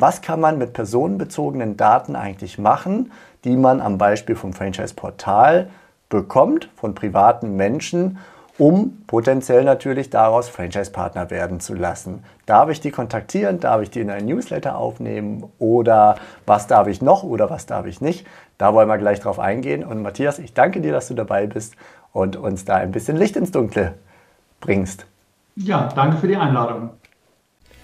was kann man mit personenbezogenen Daten eigentlich machen, die man am Beispiel vom Franchise-Portal bekommt von privaten Menschen, um potenziell natürlich daraus Franchise-Partner werden zu lassen. Darf ich die kontaktieren? Darf ich die in ein Newsletter aufnehmen? Oder was darf ich noch oder was darf ich nicht? Da wollen wir gleich drauf eingehen. Und Matthias, ich danke dir, dass du dabei bist und uns da ein bisschen Licht ins Dunkle bringst. Ja, danke für die Einladung.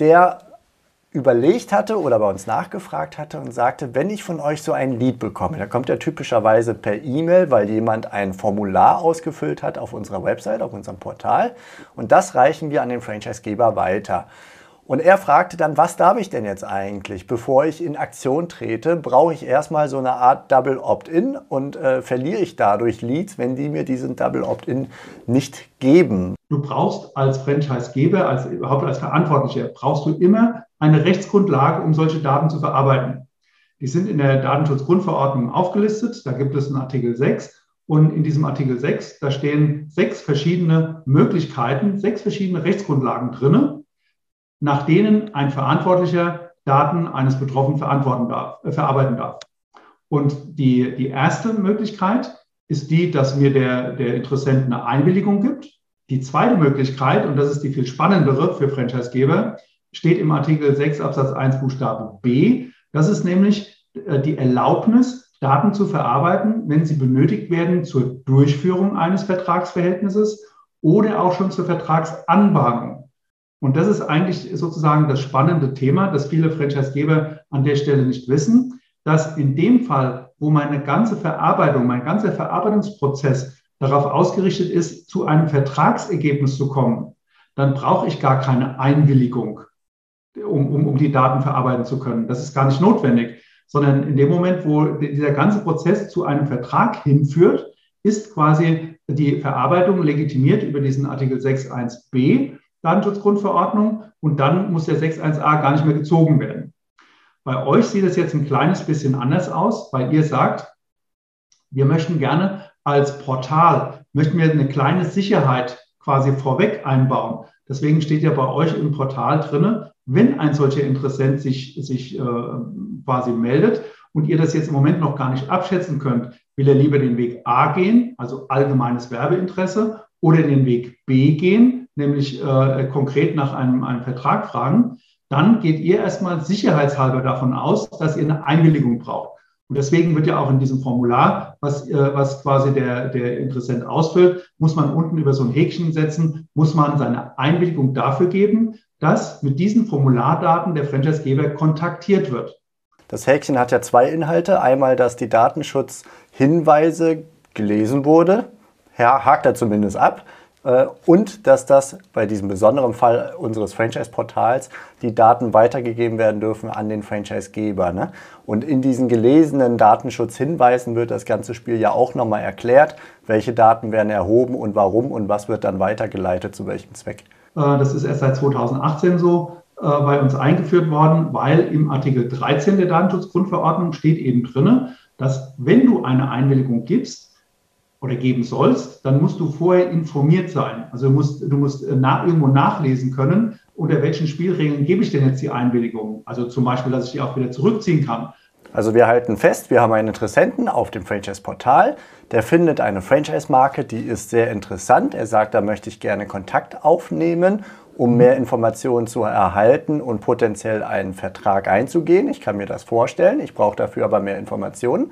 der überlegt hatte oder bei uns nachgefragt hatte und sagte, wenn ich von euch so ein Lied bekomme, da kommt ja typischerweise per E-Mail, weil jemand ein Formular ausgefüllt hat auf unserer Website, auf unserem Portal und das reichen wir an den Franchisegeber weiter. Und er fragte dann, was darf ich denn jetzt eigentlich? Bevor ich in Aktion trete, brauche ich erstmal so eine Art Double Opt-in und äh, verliere ich dadurch Leads, wenn die mir diesen Double Opt-in nicht geben. Du brauchst als Franchisegeber, als überhaupt als Verantwortlicher, brauchst du immer eine Rechtsgrundlage, um solche Daten zu verarbeiten. Die sind in der Datenschutzgrundverordnung aufgelistet. Da gibt es einen Artikel 6. Und in diesem Artikel 6, da stehen sechs verschiedene Möglichkeiten, sechs verschiedene Rechtsgrundlagen drinne nach denen ein Verantwortlicher Daten eines Betroffenen verantworten darf, äh, verarbeiten darf. Und die, die erste Möglichkeit ist die, dass mir der, der Interessent eine Einwilligung gibt. Die zweite Möglichkeit, und das ist die viel spannendere für Franchisegeber, steht im Artikel 6 Absatz 1 Buchstabe B. Das ist nämlich äh, die Erlaubnis, Daten zu verarbeiten, wenn sie benötigt werden zur Durchführung eines Vertragsverhältnisses oder auch schon zur Vertragsanbahnung. Und das ist eigentlich sozusagen das spannende Thema, das viele Franchisegeber an der Stelle nicht wissen, dass in dem Fall, wo meine ganze Verarbeitung, mein ganzer Verarbeitungsprozess darauf ausgerichtet ist, zu einem Vertragsergebnis zu kommen, dann brauche ich gar keine Einwilligung, um, um, um die Daten verarbeiten zu können. Das ist gar nicht notwendig, sondern in dem Moment, wo dieser ganze Prozess zu einem Vertrag hinführt, ist quasi die Verarbeitung legitimiert über diesen Artikel 6.1b Datenschutzgrundverordnung und dann muss der 6.1a gar nicht mehr gezogen werden. Bei euch sieht es jetzt ein kleines bisschen anders aus, weil ihr sagt, wir möchten gerne als Portal, möchten wir eine kleine Sicherheit quasi vorweg einbauen. Deswegen steht ja bei euch im Portal drinne, wenn ein solcher Interessent sich, sich äh, quasi meldet und ihr das jetzt im Moment noch gar nicht abschätzen könnt, will er lieber den Weg A gehen, also allgemeines Werbeinteresse, oder den Weg B gehen, nämlich äh, konkret nach einem, einem Vertrag fragen, dann geht ihr erstmal sicherheitshalber davon aus, dass ihr eine Einwilligung braucht. Und deswegen wird ja auch in diesem Formular, was, äh, was quasi der, der Interessent ausfüllt, muss man unten über so ein Häkchen setzen, muss man seine Einwilligung dafür geben, dass mit diesen Formulardaten der Franchisegeber kontaktiert wird. Das Häkchen hat ja zwei Inhalte. Einmal, dass die Datenschutzhinweise gelesen wurde. Ja, hakt er zumindest ab. Äh, und dass das bei diesem besonderen Fall unseres Franchise-Portals die Daten weitergegeben werden dürfen an den Franchise-Geber. Ne? Und in diesen gelesenen Datenschutzhinweisen wird das ganze Spiel ja auch nochmal erklärt, welche Daten werden erhoben und warum und was wird dann weitergeleitet zu welchem Zweck. Äh, das ist erst seit 2018 so äh, bei uns eingeführt worden, weil im Artikel 13 der Datenschutzgrundverordnung steht eben drin, dass wenn du eine Einwilligung gibst, oder geben sollst, dann musst du vorher informiert sein. Also du musst, du musst äh, nach, irgendwo nachlesen können, unter welchen Spielregeln gebe ich denn jetzt die Einwilligung. Also zum Beispiel, dass ich die auch wieder zurückziehen kann. Also wir halten fest, wir haben einen Interessenten auf dem Franchise-Portal, der findet eine Franchise-Marke, die ist sehr interessant. Er sagt, da möchte ich gerne Kontakt aufnehmen, um mehr Informationen zu erhalten und potenziell einen Vertrag einzugehen. Ich kann mir das vorstellen, ich brauche dafür aber mehr Informationen.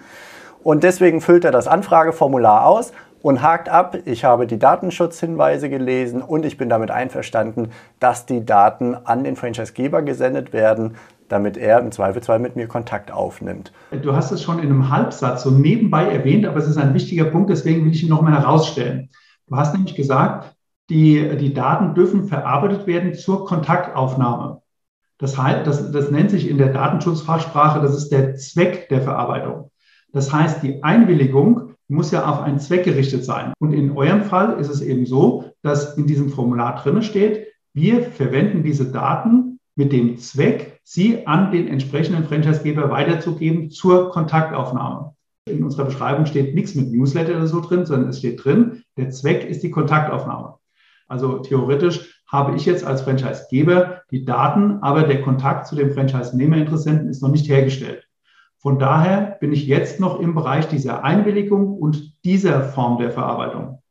Und deswegen füllt er das Anfrageformular aus und hakt ab, ich habe die Datenschutzhinweise gelesen und ich bin damit einverstanden, dass die Daten an den Franchisegeber gesendet werden, damit er im Zweifelsfall mit mir Kontakt aufnimmt. Du hast es schon in einem Halbsatz so nebenbei erwähnt, aber es ist ein wichtiger Punkt, deswegen will ich ihn nochmal herausstellen. Du hast nämlich gesagt, die, die Daten dürfen verarbeitet werden zur Kontaktaufnahme. Das, heißt, das, das nennt sich in der Datenschutzfachsprache, das ist der Zweck der Verarbeitung. Das heißt, die Einwilligung muss ja auf einen Zweck gerichtet sein. Und in eurem Fall ist es eben so, dass in diesem Formular drin steht, wir verwenden diese Daten mit dem Zweck, sie an den entsprechenden Franchisegeber weiterzugeben zur Kontaktaufnahme. In unserer Beschreibung steht nichts mit Newsletter oder so drin, sondern es steht drin, der Zweck ist die Kontaktaufnahme. Also theoretisch habe ich jetzt als Franchisegeber die Daten, aber der Kontakt zu dem Franchise-Nehmerinteressenten ist noch nicht hergestellt. Von daher bin ich jetzt noch im Bereich dieser Einwilligung und dieser Form der Verarbeitung.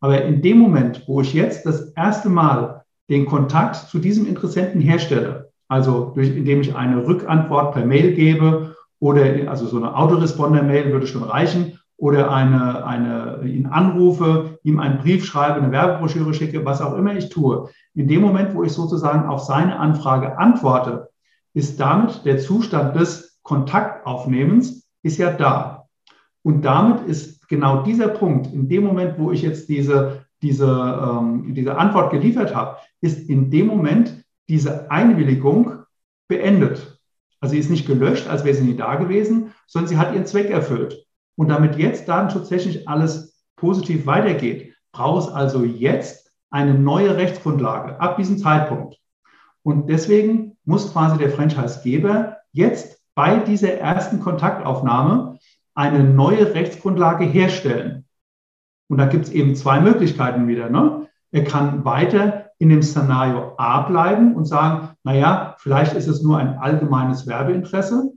Aber in dem Moment, wo ich jetzt das erste Mal den Kontakt zu diesem Interessenten herstelle, also durch, indem ich eine Rückantwort per Mail gebe oder also so eine Autoresponder-Mail würde schon reichen oder eine, eine, ihn anrufe, ihm einen Brief schreibe, eine Werbebroschüre schicke, was auch immer ich tue. In dem Moment, wo ich sozusagen auf seine Anfrage antworte, ist damit der Zustand des Kontaktaufnehmens ist ja da. Und damit ist genau dieser Punkt, in dem Moment, wo ich jetzt diese, diese, ähm, diese Antwort geliefert habe, ist in dem Moment diese Einwilligung beendet. Also sie ist nicht gelöscht, als wäre sie nie da gewesen, sondern sie hat ihren Zweck erfüllt. Und damit jetzt datenschutztechnisch alles positiv weitergeht, braucht es also jetzt eine neue Rechtsgrundlage ab diesem Zeitpunkt. Und deswegen muss quasi der Franchisegeber jetzt bei dieser ersten Kontaktaufnahme eine neue Rechtsgrundlage herstellen. Und da gibt es eben zwei Möglichkeiten wieder. Ne? Er kann weiter in dem Szenario A bleiben und sagen, naja, vielleicht ist es nur ein allgemeines Werbeinteresse.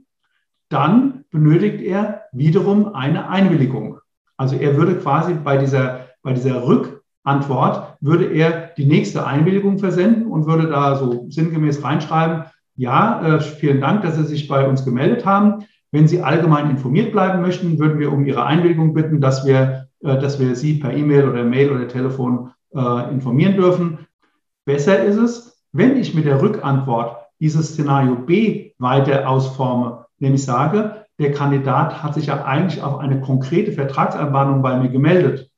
Dann benötigt er wiederum eine Einwilligung. Also er würde quasi bei dieser, bei dieser Rückantwort, würde er die nächste Einwilligung versenden und würde da so sinngemäß reinschreiben, ja, äh, vielen Dank, dass Sie sich bei uns gemeldet haben. Wenn Sie allgemein informiert bleiben möchten, würden wir um Ihre Einwilligung bitten, dass wir, äh, dass wir Sie per E-Mail oder Mail oder Telefon äh, informieren dürfen. Besser ist es, wenn ich mit der Rückantwort dieses Szenario B weiter ausforme, nämlich sage, der Kandidat hat sich ja eigentlich auf eine konkrete Vertragsanbahnung bei mir gemeldet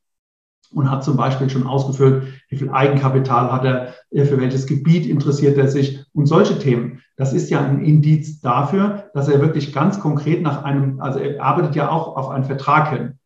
und hat zum Beispiel schon ausgefüllt, wie viel Eigenkapital hat er, äh, für welches Gebiet interessiert er sich und solche Themen. Das ist ja ein Indiz dafür, dass er wirklich ganz konkret nach einem, also er arbeitet ja auch auf einen Vertrag hin.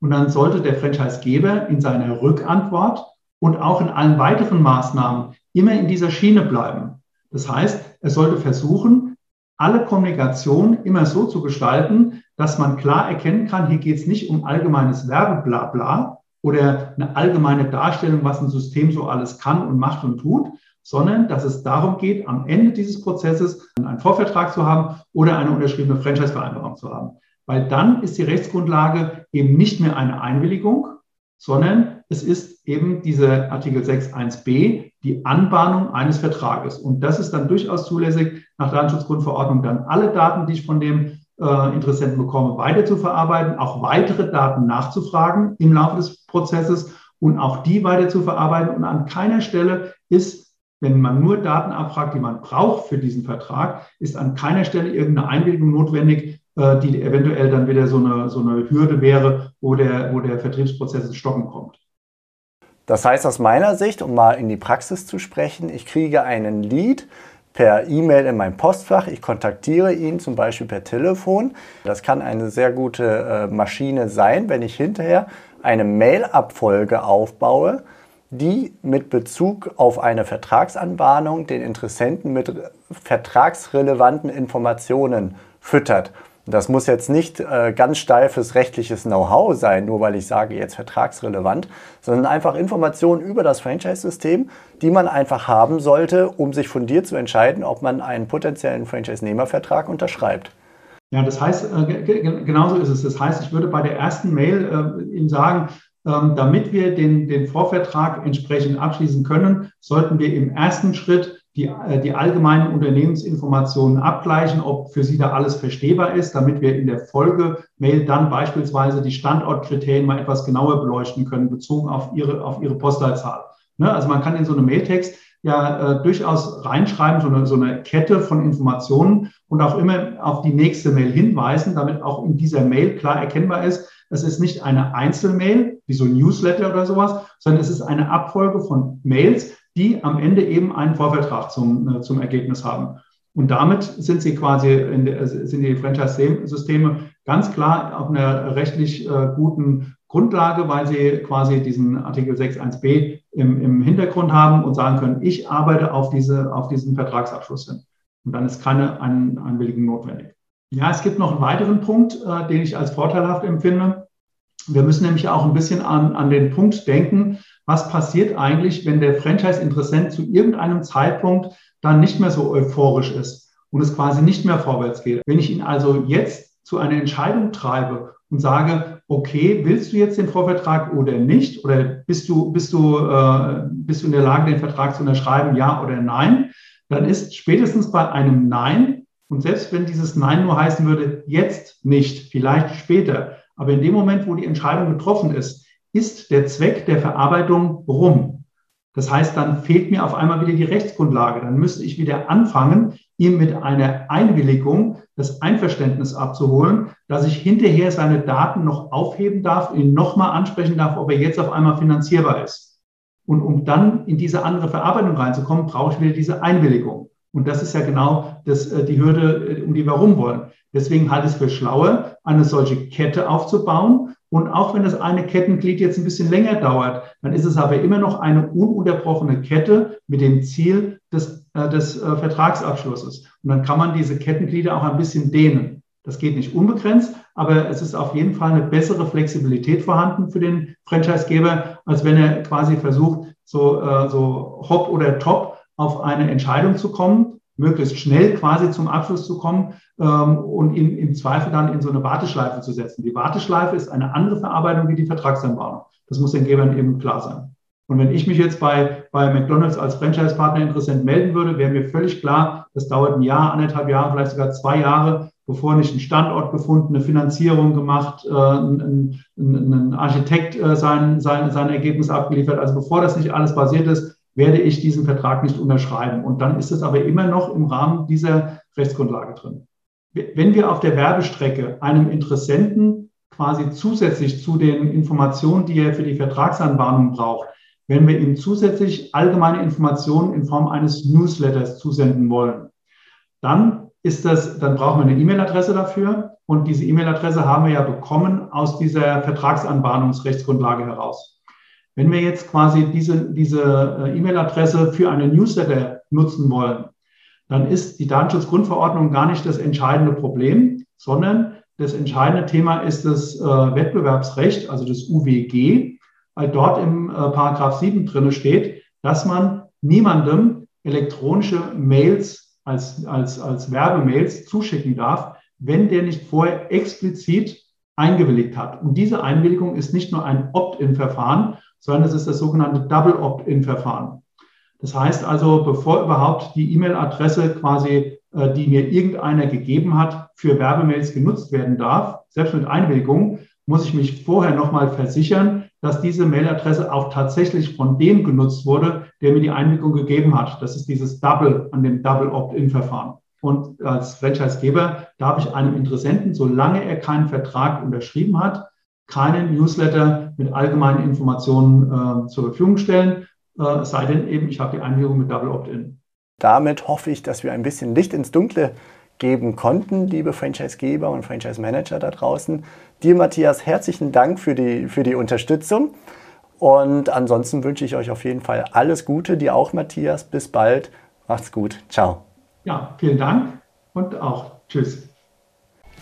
Und dann sollte der Franchisegeber in seiner Rückantwort und auch in allen weiteren Maßnahmen immer in dieser Schiene bleiben. Das heißt, er sollte versuchen, alle Kommunikation immer so zu gestalten, dass man klar erkennen kann, hier geht es nicht um allgemeines Werbeblabla, oder eine allgemeine Darstellung, was ein System so alles kann und macht und tut, sondern dass es darum geht, am Ende dieses Prozesses einen Vorvertrag zu haben oder eine unterschriebene Franchise-Vereinbarung zu haben. Weil dann ist die Rechtsgrundlage eben nicht mehr eine Einwilligung, sondern es ist eben diese Artikel 6.1b, die Anbahnung eines Vertrages. Und das ist dann durchaus zulässig, nach Datenschutzgrundverordnung dann alle Daten, die ich von dem äh, Interessenten bekomme, weiter zu verarbeiten, auch weitere Daten nachzufragen im Laufe des Prozesses und auch die weiter zu verarbeiten. Und an keiner Stelle ist, wenn man nur Daten abfragt, die man braucht für diesen Vertrag, ist an keiner Stelle irgendeine Einwilligung notwendig, äh, die eventuell dann wieder so eine, so eine Hürde wäre, wo der, wo der Vertriebsprozess ins Stocken kommt. Das heißt aus meiner Sicht, um mal in die Praxis zu sprechen, ich kriege einen Lead, per E-Mail in mein Postfach. Ich kontaktiere ihn zum Beispiel per Telefon. Das kann eine sehr gute äh, Maschine sein, wenn ich hinterher eine Mail-Abfolge aufbaue, die mit Bezug auf eine Vertragsanbahnung den Interessenten mit vertragsrelevanten Informationen füttert. Das muss jetzt nicht äh, ganz steifes rechtliches Know-how sein, nur weil ich sage jetzt vertragsrelevant, sondern einfach Informationen über das Franchise-System, die man einfach haben sollte, um sich fundiert zu entscheiden, ob man einen potenziellen Franchise-Nehmervertrag unterschreibt. Ja, das heißt, äh, genauso ist es. Das heißt, ich würde bei der ersten Mail äh, Ihnen sagen, ähm, damit wir den, den Vorvertrag entsprechend abschließen können, sollten wir im ersten Schritt die, äh, die allgemeinen Unternehmensinformationen abgleichen, ob für Sie da alles verstehbar ist, damit wir in der Folge-Mail dann beispielsweise die Standortkriterien mal etwas genauer beleuchten können, bezogen auf Ihre, auf Ihre Postleitzahl. Ne? Also man kann in so einem Mailtext ja äh, durchaus reinschreiben, so eine, so eine Kette von Informationen und auch immer auf die nächste Mail hinweisen, damit auch in dieser Mail klar erkennbar ist, es ist nicht eine Einzelmail, wie so ein Newsletter oder sowas, sondern es ist eine Abfolge von Mails, die am Ende eben einen Vorvertrag zum, äh, zum Ergebnis haben. Und damit sind sie quasi in der, sind die Franchise-Systeme ganz klar auf einer rechtlich äh, guten Grundlage, weil sie quasi diesen Artikel 6.1b im, im Hintergrund haben und sagen können, ich arbeite auf, diese, auf diesen Vertragsabschluss hin. Und dann ist keine Ein Einwilligung notwendig. Ja, es gibt noch einen weiteren Punkt, äh, den ich als vorteilhaft empfinde. Wir müssen nämlich auch ein bisschen an, an den Punkt denken, was passiert eigentlich, wenn der Franchise-Interessent zu irgendeinem Zeitpunkt dann nicht mehr so euphorisch ist und es quasi nicht mehr vorwärts geht. Wenn ich ihn also jetzt zu einer Entscheidung treibe und sage, okay, willst du jetzt den Vorvertrag oder nicht? Oder bist du, bist du, äh, bist du in der Lage, den Vertrag zu unterschreiben, ja oder nein? Dann ist spätestens bei einem Nein, und selbst wenn dieses Nein nur heißen würde, jetzt nicht, vielleicht später, aber in dem Moment, wo die Entscheidung getroffen ist, ist der Zweck der Verarbeitung rum. Das heißt, dann fehlt mir auf einmal wieder die Rechtsgrundlage. Dann müsste ich wieder anfangen, ihm mit einer Einwilligung das Einverständnis abzuholen, dass ich hinterher seine Daten noch aufheben darf, ihn nochmal ansprechen darf, ob er jetzt auf einmal finanzierbar ist. Und um dann in diese andere Verarbeitung reinzukommen, brauche ich wieder diese Einwilligung. Und das ist ja genau das, äh, die Hürde, äh, um die wir rum wollen. Deswegen halte ich es für schlauer, eine solche Kette aufzubauen. Und auch wenn das eine Kettenglied jetzt ein bisschen länger dauert, dann ist es aber immer noch eine ununterbrochene Kette mit dem Ziel des, äh, des äh, Vertragsabschlusses. Und dann kann man diese Kettenglieder auch ein bisschen dehnen. Das geht nicht unbegrenzt, aber es ist auf jeden Fall eine bessere Flexibilität vorhanden für den Franchisegeber, als wenn er quasi versucht, so, äh, so hopp oder top auf eine Entscheidung zu kommen, möglichst schnell quasi zum Abschluss zu kommen ähm, und ihn im Zweifel dann in so eine Warteschleife zu setzen. Die Warteschleife ist eine andere Verarbeitung wie die Vertragsanbahnung. Das muss den Gebern eben klar sein. Und wenn ich mich jetzt bei, bei McDonalds als Franchise-Partner interessant melden würde, wäre mir völlig klar, das dauert ein Jahr, anderthalb Jahre, vielleicht sogar zwei Jahre, bevor nicht ein Standort gefunden, eine Finanzierung gemacht, äh, ein, ein, ein Architekt äh, sein, sein, sein Ergebnis abgeliefert. Also bevor das nicht alles basiert ist, werde ich diesen Vertrag nicht unterschreiben. Und dann ist es aber immer noch im Rahmen dieser Rechtsgrundlage drin. Wenn wir auf der Werbestrecke einem Interessenten quasi zusätzlich zu den Informationen, die er für die Vertragsanbahnung braucht, wenn wir ihm zusätzlich allgemeine Informationen in Form eines Newsletters zusenden wollen, dann ist das, dann brauchen wir eine E-Mail-Adresse dafür. Und diese E-Mail-Adresse haben wir ja bekommen aus dieser Vertragsanbahnungsrechtsgrundlage heraus. Wenn wir jetzt quasi diese, diese äh, E-Mail-Adresse für eine Newsletter nutzen wollen, dann ist die Datenschutzgrundverordnung gar nicht das entscheidende Problem, sondern das entscheidende Thema ist das äh, Wettbewerbsrecht, also das UWG, weil dort im äh, Paragraph 7 drin steht, dass man niemandem elektronische Mails als, als, als Werbemails zuschicken darf, wenn der nicht vorher explizit eingewilligt hat. Und diese Einwilligung ist nicht nur ein Opt-in-Verfahren, sondern es ist das sogenannte Double Opt-in-Verfahren. Das heißt also, bevor überhaupt die E-Mail-Adresse quasi, äh, die mir irgendeiner gegeben hat, für Werbemails genutzt werden darf, selbst mit Einwilligung, muss ich mich vorher nochmal versichern, dass diese Mailadresse auch tatsächlich von dem genutzt wurde, der mir die Einwilligung gegeben hat. Das ist dieses Double an dem Double Opt-in-Verfahren. Und als Franchisegeber darf ich einem Interessenten, solange er keinen Vertrag unterschrieben hat, keinen Newsletter mit allgemeinen Informationen äh, zur Verfügung stellen, äh, es sei denn eben, ich habe die Einwilligung mit Double Opt-in. Damit hoffe ich, dass wir ein bisschen Licht ins Dunkle geben konnten, liebe Franchisegeber und Franchise-Manager da draußen. Dir, Matthias, herzlichen Dank für die, für die Unterstützung. Und ansonsten wünsche ich euch auf jeden Fall alles Gute. Dir auch, Matthias. Bis bald. Macht's gut. Ciao. Ja, vielen Dank und auch Tschüss.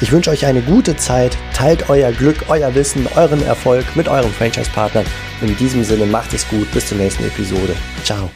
Ich wünsche euch eine gute Zeit, teilt euer Glück, euer Wissen, euren Erfolg mit eurem Franchise-Partner. In diesem Sinne macht es gut, bis zur nächsten Episode. Ciao.